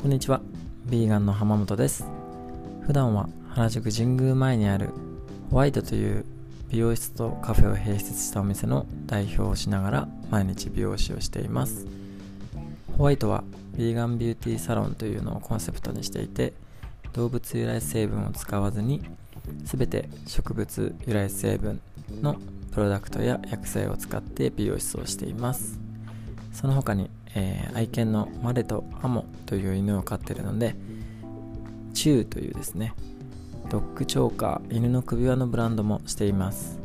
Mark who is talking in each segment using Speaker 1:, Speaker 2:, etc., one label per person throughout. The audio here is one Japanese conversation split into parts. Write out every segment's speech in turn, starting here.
Speaker 1: こんにちは。ビーガンの浜本です。普段は原宿神宮前にあるホワイトという美容室とカフェを併設したお店の代表をしながら毎日美容師をしています。ホワイトはビーガンビューティーサロンというのをコンセプトにしていて動物由来成分を使わずに全て植物由来成分のプロダクトや薬剤を使って美容室をしています。その他にえー、愛犬のマレとアモという犬を飼っているのでチューというですねドッグチョーカー犬の首輪のブランドもしています。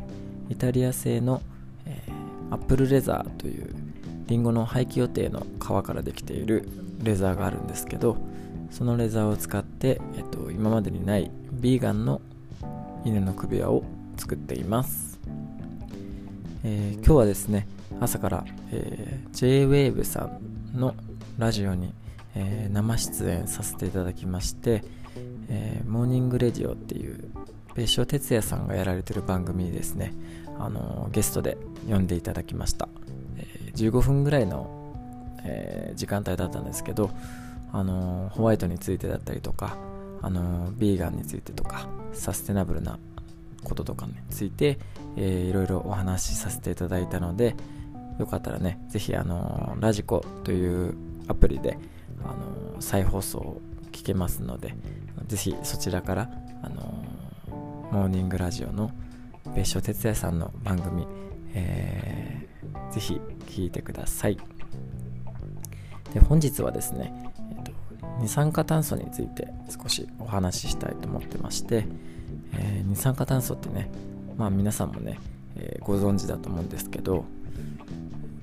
Speaker 1: イタリア製の、えー、アップルレザーというリンゴの廃棄予定の皮からできているレザーがあるんですけどそのレザーを使って、えっと、今までにないビーガンの犬の首輪を作っています、えー、今日はですね朝から、えー、 J-WAVE さんのラジオに、えー、生出演させていただきまして、えー、モーニングレディオっていう別所哲也さんがやられてる番組にですね、あのゲストで呼んでいただきました、え15分ぐらいの、え時間帯だったんですけど、あのホワイトについてだったりとか、あのビーガンについてとかサステナブルなこととかについて、えー、いろいろお話しさせていただいたので、よかったらね、ぜひあのラジコというアプリであの再放送を聞けますので、ぜひそちらからあのモーニングラジオの別所哲也さんの番組、えー、ぜひ聞いてください。で本日はですね、えーと、二酸化炭素について少しお話ししたいと思ってまして、えー、二酸化炭素ってね、まあ皆さんもね、えー、ご存知だと思うんですけど、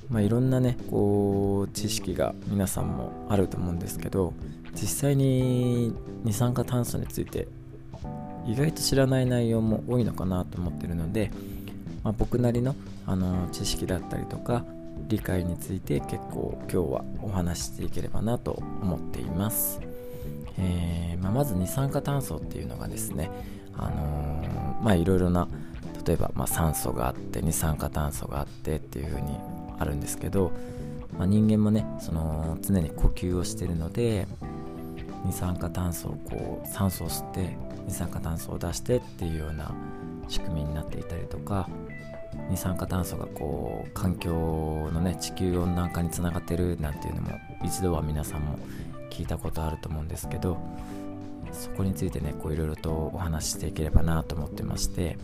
Speaker 1: まあ、いろんなねこう知識が皆さんもあると思うんですけど実際に二酸化炭素について意外と知らない内容も多いのかなと思ってるので、まあ、僕なりのあの知識だったりとか理解について結構今日はお話ししていければなと思っています、えー、まあ、まず二酸化炭素っていうのがですねあのー、まあいろいろな例えばま酸素があって二酸化炭素があってっていう風にあるんですけど、まあ、人間もねその常に呼吸をしてるので二酸化炭素をこう酸素を吸って二酸化炭素を出してっていうような仕組みになっていたりとか二酸化炭素がこう環境のね地球温暖化につながってるなんていうのも一度は皆さんも聞いたことあると思うんですけどそこについてねいろいろとお話ししていければなと思ってまして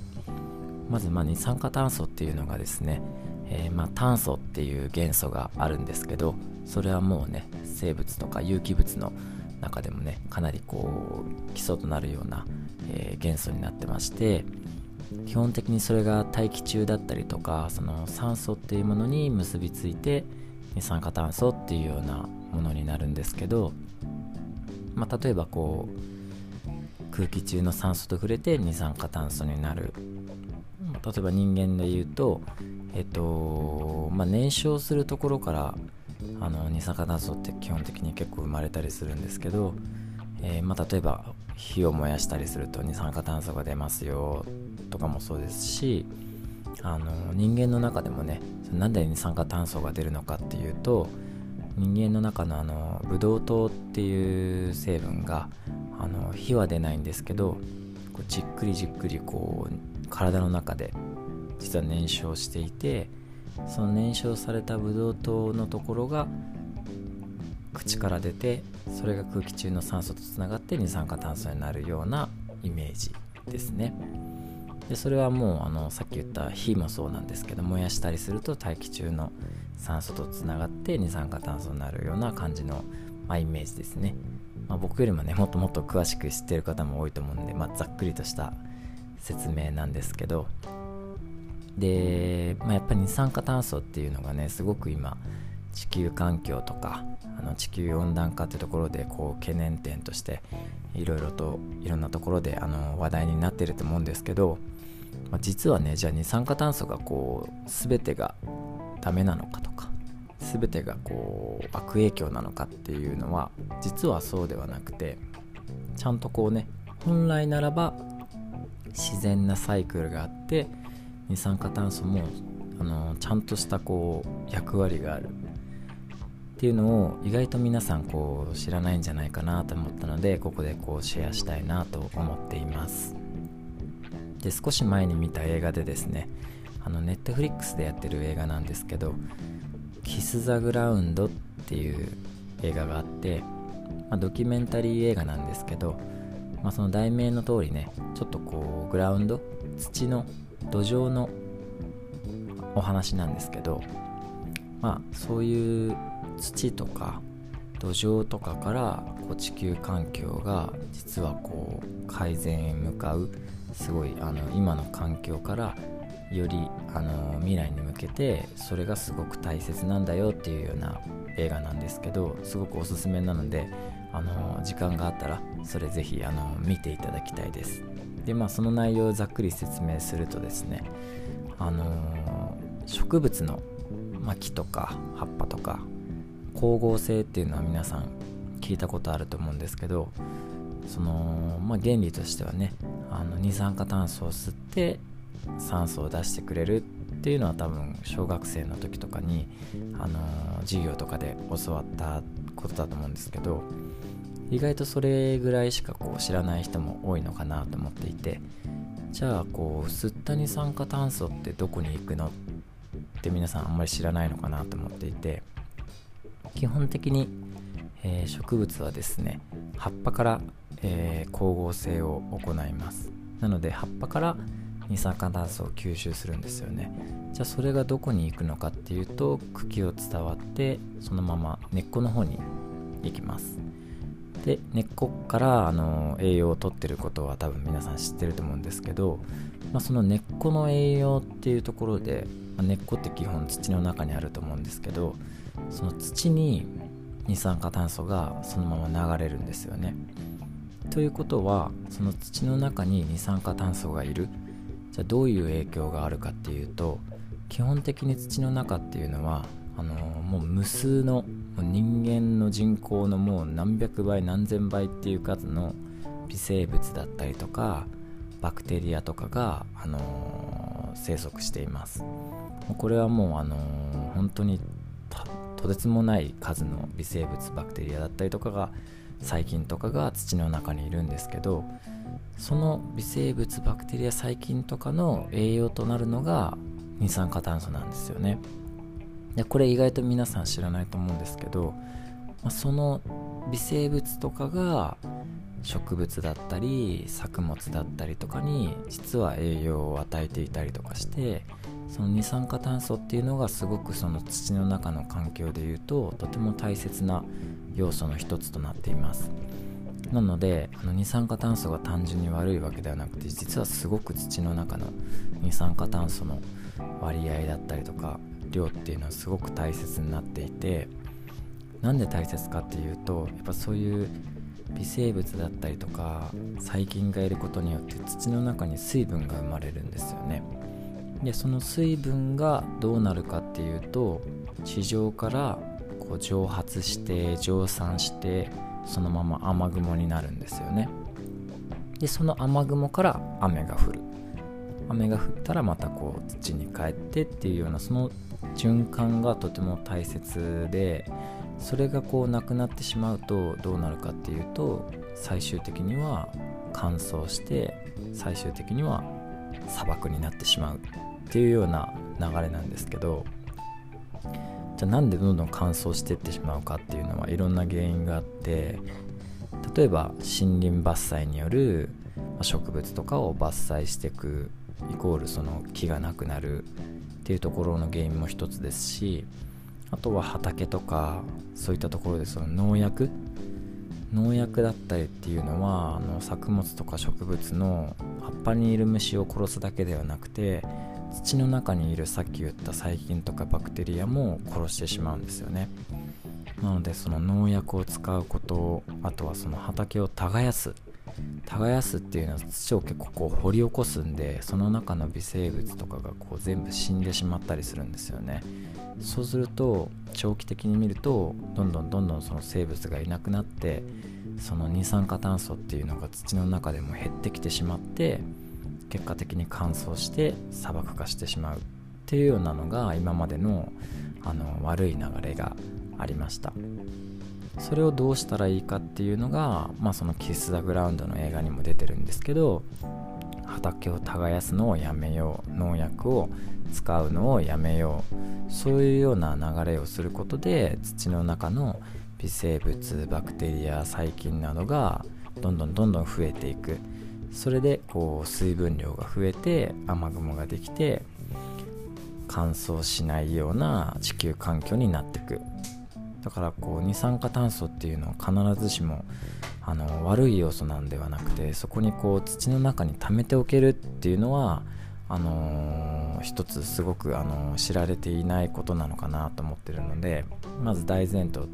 Speaker 1: まずまあ二酸化炭素っていうのがですねえー、まあ、炭素っていう元素があるんですけどそれはもうね生物とか有機物の中でもねかなりこう基礎となるような、えー、元素になってまして基本的にそれが大気中だったりとかその酸素っていうものに結びついて二酸化炭素っていうようなものになるんですけど、まあ、例えばこう空気中の酸素と触れて二酸化炭素になる。例えば人間で言うとえっとまあ、燃焼するところからあの二酸化炭素って基本的に結構生まれたりするんですけど、えー、まあ、例えば火を燃やしたりすると二酸化炭素が出ますよとかもそうですしあの人間の中でもねなんで二酸化炭素が出るのかっていうと人間の中のあのブドウ糖っていう成分があの火は出ないんですけどこうじっくりじっくりこう体の中で実は燃焼していてその燃焼されたブドウ糖のところが口から出てそれが空気中の酸素とつながって二酸化炭素になるようなイメージですね。でそれはもうあのさっき言った火もそうなんですけど燃やしたりすると大気中の酸素とつながって二酸化炭素になるような感じの、まあ、イメージですね、まあ、僕よりもねもっともっと詳しく知ってる方も多いと思うんで、まあ、ざっくりとした説明なんですけどで、まあ、やっぱり二酸化炭素っていうのがねすごく今地球環境とかあの地球温暖化ってところでこう懸念点としていろいろといろんなところであの話題になってると思うんですけど、まあ、実はねじゃあ二酸化炭素がこう全てがダメなのかとか全てがこう悪影響なのかっていうのは実はそうではなくてちゃんとこうね本来ならば自然なサイクルがあって二酸化炭素もあのちゃんとしたこう役割があるっていうのを意外と皆さんこう知らないんじゃないかなと思ったのでここでこうシェアしたいなと思っています。で少し前に見た映画でですねあのネットフリックスでやってる映画なんですけど「キス・ザ・グラウンド」っていう映画があって、まあ、ドキュメンタリー映画なんですけど、まあ、その題名の通りねちょっとこうグラウンド土の土壌のお話なんですけどまあそういう土とか土壌とかからこう地球環境が実はこう改善へ向かうすごいあの今の環境からよりあの未来に向けてそれがすごく大切なんだよっていうような映画なんですけどすごくおすすめなのであの時間があったらそれぜひあの見ていただきたいです。でまあその内容をざっくり説明するとですねあの植物の、ま、木とか葉っぱとか光合成っていうのは皆さん聞いたことあると思うんですけどその、まあ、原理としてはねあの二酸化炭素を吸って酸素を出してくれるっていうのは多分小学生の時とかに、あの授業とかで教わったことだと思うんですけど意外とそれぐらいしかこう知らない人も多いのかなと思っていてじゃあこう吸った二酸化炭素ってどこに行くのって皆さんあんまり知らないのかなと思っていて基本的に、えー、植物はですね葉っぱから、えー、光合成を行います。なので葉っぱから二酸化炭素を吸収するんですよね。じゃあそれがどこに行くのかっていうと茎を伝わってそのまま根っこの方に行きます。で根っこからあの栄養をとってることは多分皆さん知ってると思うんですけど、まあ、その根っこの栄養っていうところで、まあ、根っこって基本土の中にあると思うんですけどその土に二酸化炭素がそのまま流れるんですよね。ということはその土の中に二酸化炭素がいる。じゃあどういう影響があるかっていうと基本的に土の中っていうのはあのもう無数の人間の人口のもう何百倍何千倍っていう数の微生物だったりとかバクテリアとかが、あの生息しています。これはもう、あの本当にとてつもない数の微生物バクテリアだったりとかが細菌とかが土の中にいるんですけどその微生物バクテリア細菌とかの栄養となるのが二酸化炭素なんですよね。でこれ意外と皆さん知らないと思うんですけど、まあ、その微生物とかが植物だったり作物だったりとかに実は栄養を与えていたりとかしてその二酸化炭素っていうのがすごくその土の中の環境でいうととても大切な要素の一つとなっています。なのであの二酸化炭素が単純に悪いわけではなくて実はすごく土の中の二酸化炭素の割合だったりとか量っていうのはすごく大切になっていてなんで大切かっていうとやっぱそういう微生物だったりとか細菌がいることによって土の中に水分が生まれるんですよね。でその水分がどうなるかっていうと地上からこう蒸発して蒸散してそのまま雨雲になるんですよね。でその雨雲から雨が降る。雨が降ったらまたこう土に帰ってっていうようなその循環がとても大切でそれがこうなくなってしまうとどうなるかっていうと最終的には乾燥して最終的には砂漠になってしまうっていうような流れなんですけどじゃあなんでどんどん乾燥していってしまうかっていうのはいろんな原因があって例えば森林伐採による植物とかを伐採していくイコールその木がなくなるっていうところの原因も一つですしあとは畑とかそういったところでその農薬農薬だったりっていうのはあの作物とか植物の葉っぱにいる虫を殺すだけではなくて土の中にいるさっき言った細菌とかバクテリアも殺してしまうんですよね。なのでその農薬を使うことあとはその畑を耕す耕すっていうのは土を結構こう掘り起こすんでその中の微生物とかがこう全部死んでしまったりするんですよね。そうすると長期的に見るとどんどんどんどんその生物がいなくなってその二酸化炭素っていうのが土の中でも減ってきてしまって結果的に乾燥して砂漠化してしまうっていうようなのが今までのあの悪い流れがありました。それをどうしたらいいかっていうのが、まあ、そのキス・ザ・グラウンドの映画にも出てるんですけど畑を耕すのをやめよう農薬を使うのをやめようそういうような流れをすることで土の中の微生物バクテリア細菌などがどんどんどんどん増えていく。それでこう水分量が増えて雨雲ができて乾燥しないような地球環境になっていく。だからこう二酸化炭素っていうのは必ずしもあの悪い要素なんではなくてそこにこう土の中に溜めておけるっていうのはあのー、一つすごく、あのー、知られていないことなのかなと思ってるのでまず大前提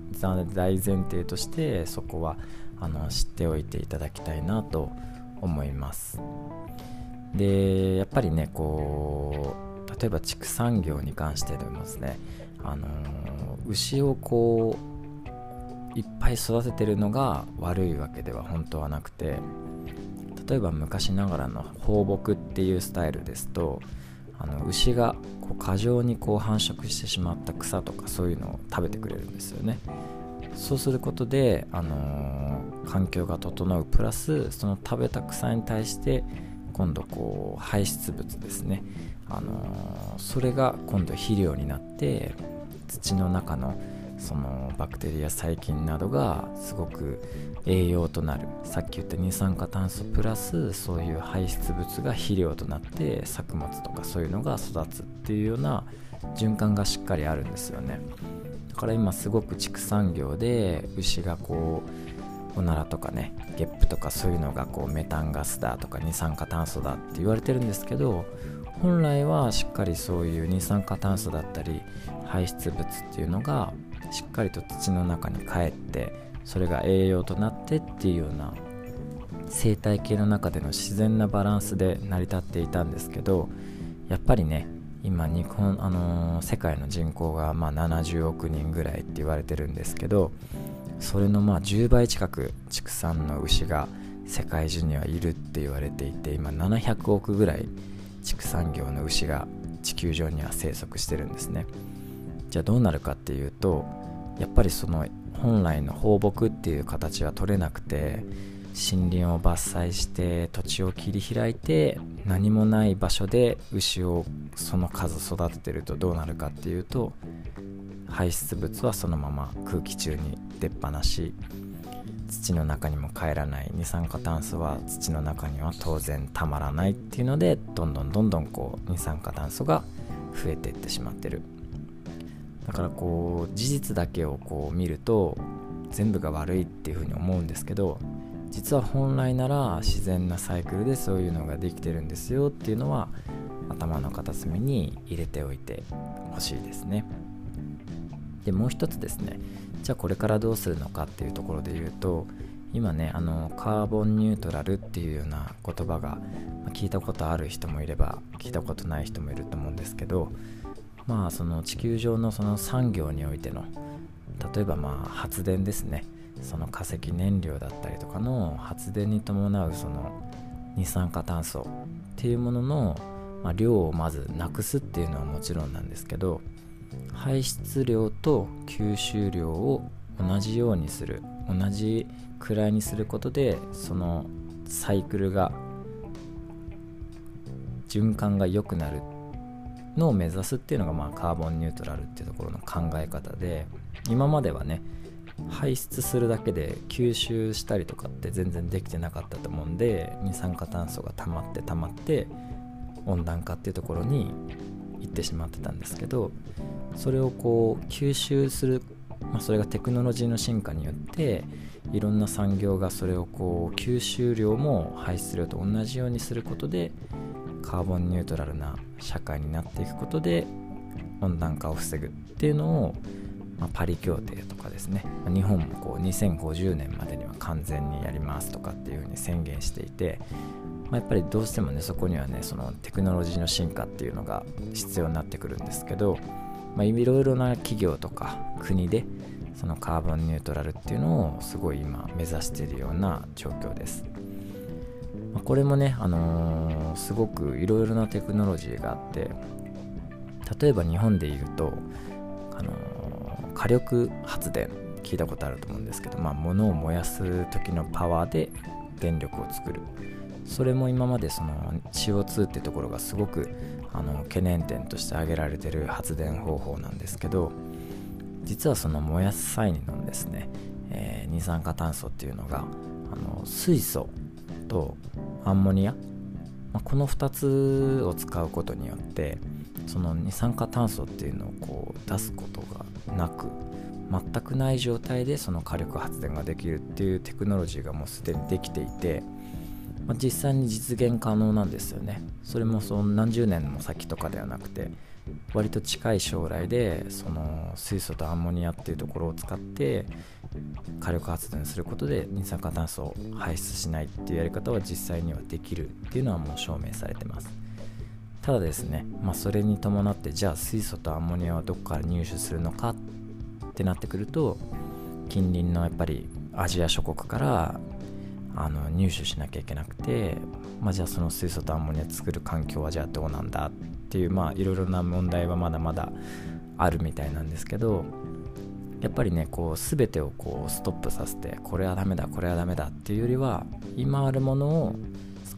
Speaker 1: 大前提としてそこはあの知っておいていただきたいなと思います。でやっぱりねこう例えば畜産業に関してでもですねあの牛をこういっぱい育ててるのが悪いわけでは本当はなくて例えば昔ながらの放牧っていうスタイルですとあの牛がこう過剰にこう繁殖してしまった草とかそういうのを食べてくれるんですよね。そうすることで、あのー、環境が整うプラスその食べた草に対して今度こう排出物ですね、あのー、それが今度肥料になって土の中のそのバクテリア細菌などがすごく栄養となる。さっき言った二酸化炭素プラスそういう排出物が肥料となって作物とかそういうのが育つっていうような循環がしっかりあるんですよね。だから今すごく畜産業で牛がこうおならとかねゲップとかそういうのがこうメタンガスだとか二酸化炭素だって言われてるんですけど本来はしっかりそういう二酸化炭素だったり排出物っていうのがしっかりと土の中に帰ってそれが栄養となってっていうような生態系の中での自然なバランスで成り立っていたんですけどやっぱりね今日本、あのー、世界の人口がまあ70億人ぐらいって言われてるんですけどそれのまあ10倍近く畜産の牛が世界中にはいるって言われていて今700億ぐらい畜産業の牛が地球上には生息してるんですね。じゃあどうなるかっていうとやっぱりその本来の放牧っていう形は取れなくて森林を伐採して土地を切り開いて何もない場所で牛をその数育ててるとどうなるかっていうと排出物はそのまま空気中に出っ放し土の中にも帰らない。二酸化炭素は土の中には当然たまらないっていうのでどんどんどんどんこう二酸化炭素が増えていってしまってる。だからこう事実だけをこう見ると全部が悪いっていうふうに思うんですけど実は本来なら自然なサイクルでそういうのができてるんですよっていうのは頭の片隅に入れておいてほしいですね。でもう一つですね。じゃあこれからどうするのかっていうところで言うと今ねあのカーボンニュートラルっていうような言葉が聞いたことある人もいれば聞いたことない人もいると思うんですけどまあその地球上のその産業においての例えばまあ発電ですね。その化石燃料だったりとかの発電に伴うその二酸化炭素っていうものの、ま、量をまずなくすっていうのはもちろんなんですけど排出量と吸収量を同じようにする同じくらいにすることでそのサイクルが循環が良くなるのを目指すっていうのが、まあ、カーボンニュートラルっていうところの考え方で今まではね排出するだけで吸収したりとかって全然できてなかったと思うんで二酸化炭素が溜まって溜まって温暖化っていうところに行ってしまってたんですけどそれをこう吸収する、まあ、それがテクノロジーの進化によっていろんな産業がそれをこう吸収量も排出量と同じようにすることでカーボンニュートラルな社会になっていくことで温暖化を防ぐっていうのをまあ、パリ協定とかですね日本もこう2050年までには完全にやりますとかっていうふうに宣言していて、まあ、やっぱりどうしてもねそこにはねそのテクノロジーの進化っていうのが必要になってくるんですけど、まあ、いろいろな企業とか国でそのカーボンニュートラルっていうのをすごい今目指しているような状況です。ま、これもね、あのー、すごくいろいろなテクノロジーがあって例えば日本で言うと、あのー火力発電聞いたことあると思うんですけど、まあ、物を燃やす時のパワーで電力を作る。それも今までその CO2 ってところがすごくあの懸念点として挙げられてる発電方法なんですけど実はその燃やす際にのですね、えー、二酸化炭素っていうのがあの水素とアンモニア、まあ、この2つを使うことによってその二酸化炭素っていうのをこう出すことがなく全くない状態でその火力発電ができるっていうテクノロジーがもうすでにできていて、まあ、実際に実現可能なんですよね。それもその何十年も先とかではなくて割と近い将来でその水素とアンモニアっていうところを使って火力発電することで二酸化炭素を排出しないっていうやり方は実際にはできるっていうのはもう証明されてます。ただですね、まあ、それに伴ってじゃあ水素とアンモニアはどこから入手するのかってなってくると近隣のやっぱりアジア諸国からあの入手しなきゃいけなくて、まあ、じゃあその水素とアンモニア作る環境はじゃあどうなんだっていうまあいろいろな問題はまだまだあるみたいなんですけどやっぱりねこう全てをこうストップさせてこれはダメだこれはダメだっていうよりは今あるものを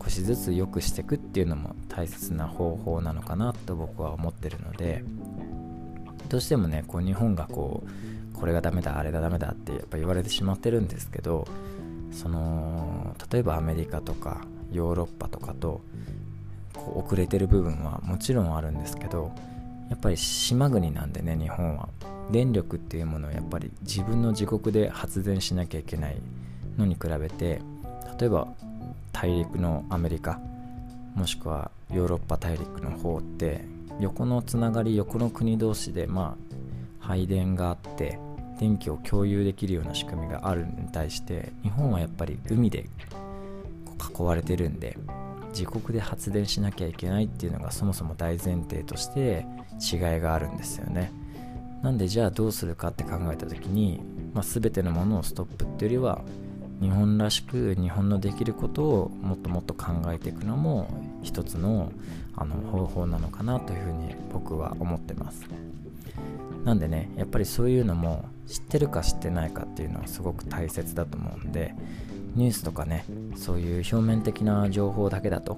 Speaker 1: 少しずつ良くしていくっていうのも大切な方法なのかなと僕は思ってるのでどうしてもねこう日本がこうこれがダメだあれがダメだってやっぱ言われてしまってるんですけどその例えばアメリカとかヨーロッパとかとこう遅れてる部分はもちろんあるんですけどやっぱり島国なんでね日本は。電力っていうものをやっぱり自分の自国で発電しなきゃいけないのに比べて例えば大陸のアメリカもしくはヨーロッパ大陸の方って横のつながり横の国同士でまあ配電があって電気を共有できるような仕組みがあるに対して日本はやっぱり海で囲われてるんで自国で発電しなきゃいけないっていうのがそもそも大前提として違いがあるんですよね。なんでじゃあどうするかって考えた時に、まあ、全てのものをストップっていうよりは日本らしく日本のできることをもっともっと考えていくのも一つのあの方法なのかなというふうに僕は思ってます。なんでねやっぱりそういうのも知ってるか知ってないかっていうのはすごく大切だと思うんでニュースとかねそういう表面的な情報だけだと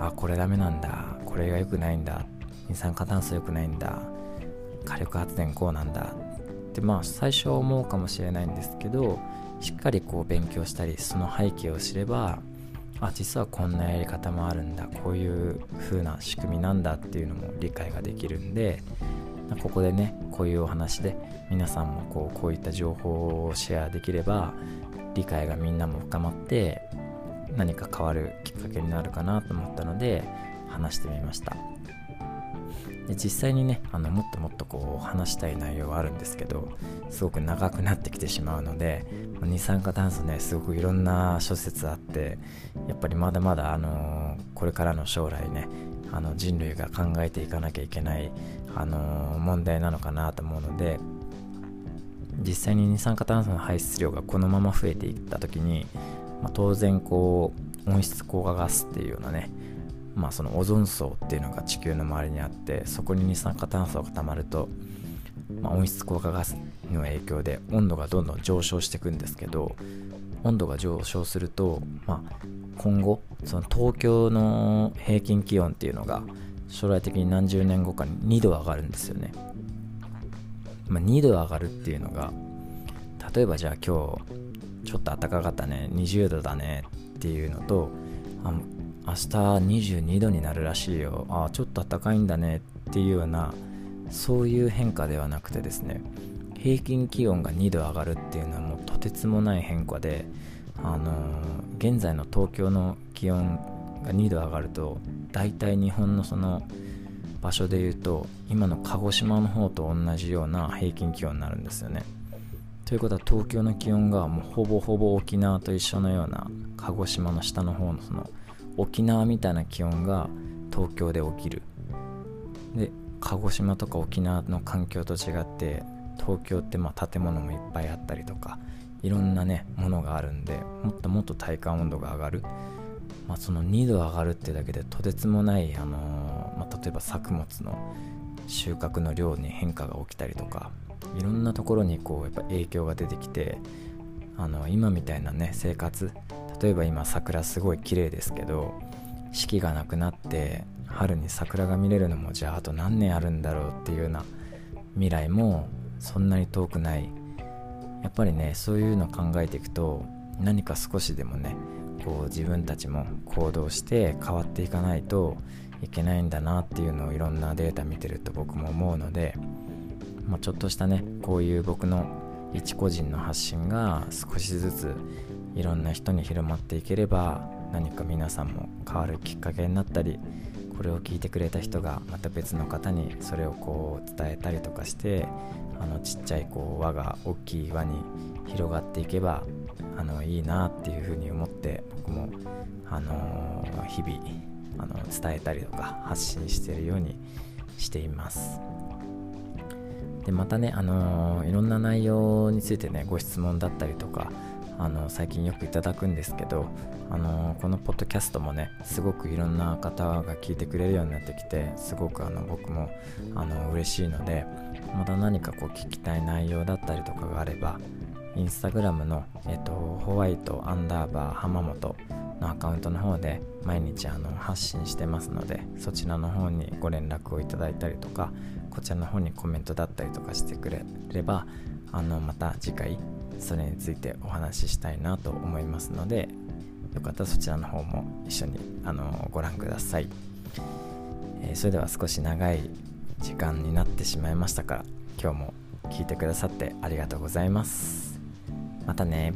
Speaker 1: あこれダメなんだこれが良くないんだ二酸化炭素良くないんだ火力発電こうなんだってまあ最初は思うかもしれないんですけどしっかりこう勉強したりその背景を知ればあ実はこんなやり方もあるんだこういう風な仕組みなんだっていうのも理解ができるんでここでねこういうお話で皆さんもこうこういった情報をシェアできれば理解がみんなも深まって何か変わるきっかけになるかなと思ったので話してみました。で実際にねあのもっともっとこう話したい内容はあるんですけどすごく長くなってきてしまうので二酸化炭素ねすごくいろんな諸説あってやっぱりまだまだあのこれからの将来ねあの人類が考えていかなきゃいけないあの問題なのかなと思うので実際に二酸化炭素の排出量がこのまま増えていった時に、まあ、当然こう温室効果ガスっていうようなねまあそのオゾン層っていうのが地球の周りにあってそこに二酸化炭素が溜まると、まあ、温室効果ガスの影響で温度がどんどん上昇していくんですけど温度が上昇すると、まあ、今後その東京の平均気温っていうのが将来的に何十年後かに2度上がるんですよね。まあ、2度上がるっていうのが例えばじゃあ今日ちょっと暖かかったね20度だねっていうのとあ明日22度になるらしいよ。あちょっと暖かいんだねっていうようなそういう変化ではなくてですね平均気温が2度上がるっていうのはもうとてつもない変化であのー、現在の東京の気温が2度上がると大体日本のその場所で言うと今の鹿児島の方と同じような平均気温になるんですよね。ということは東京の気温がもうほぼほぼ沖縄と一緒のような鹿児島の下の方のその沖縄みたいな気温が東京で起きる。で鹿児島とか沖縄の環境と違って東京ってまあ建物もいっぱいあったりとかいろんなねものがあるんでもっともっと体感温度が上がる。まあ、その2度上がるってだけでとてつもない、あのー、まあ、例えば作物の収穫の量に変化が起きたりとかいろんなところにこうやっぱ影響が出てきてあの今みたいなね生活例えば今桜すごい綺麗ですけど四季がなくなって春に桜が見れるのもじゃああと何年あるんだろうっていうような未来もそんなに遠くない。やっぱりねそういうの考えていくと何か少しでもねこう自分たちも行動して変わっていかないといけないんだなっていうのをいろんなデータ見てると僕も思うので、まあ、ちょっとしたねこういう僕の一個人の発信が少しずついろんな人に広まっていければ何か皆さんも変わるきっかけになったりこれを聞いてくれた人がまた別の方にそれをこう伝えたりとかしてあのちっちゃいこう輪が大きい輪に広がっていけばあのいいなっていうふうに思って僕も、あのー、日々あの伝えたりとか発信してるようにしています。でまたね、あのー、いろんな内容についてねご質問だったりとかあの最近よくいただくんですけど、あのこのポッドキャストもねすごくいろんな方が聞いてくれるようになってきてすごくあの僕もあの嬉しいのでまた何かこう聞きたい内容だったりとかがあればインスタグラムの、えっと、ホワイトアンダーバー浜本のアカウントの方で毎日あの発信してますのでそちらの方にご連絡をいただいたりとかこちらの方にコメントだったりとかしてくれればあのまた次回それについてお話ししたいなと思いますのでよかったらそちらの方も一緒にあのご覧ください、えー、それでは少し長い時間になってしまいましたから今日も聞いてくださってありがとうございます。またね。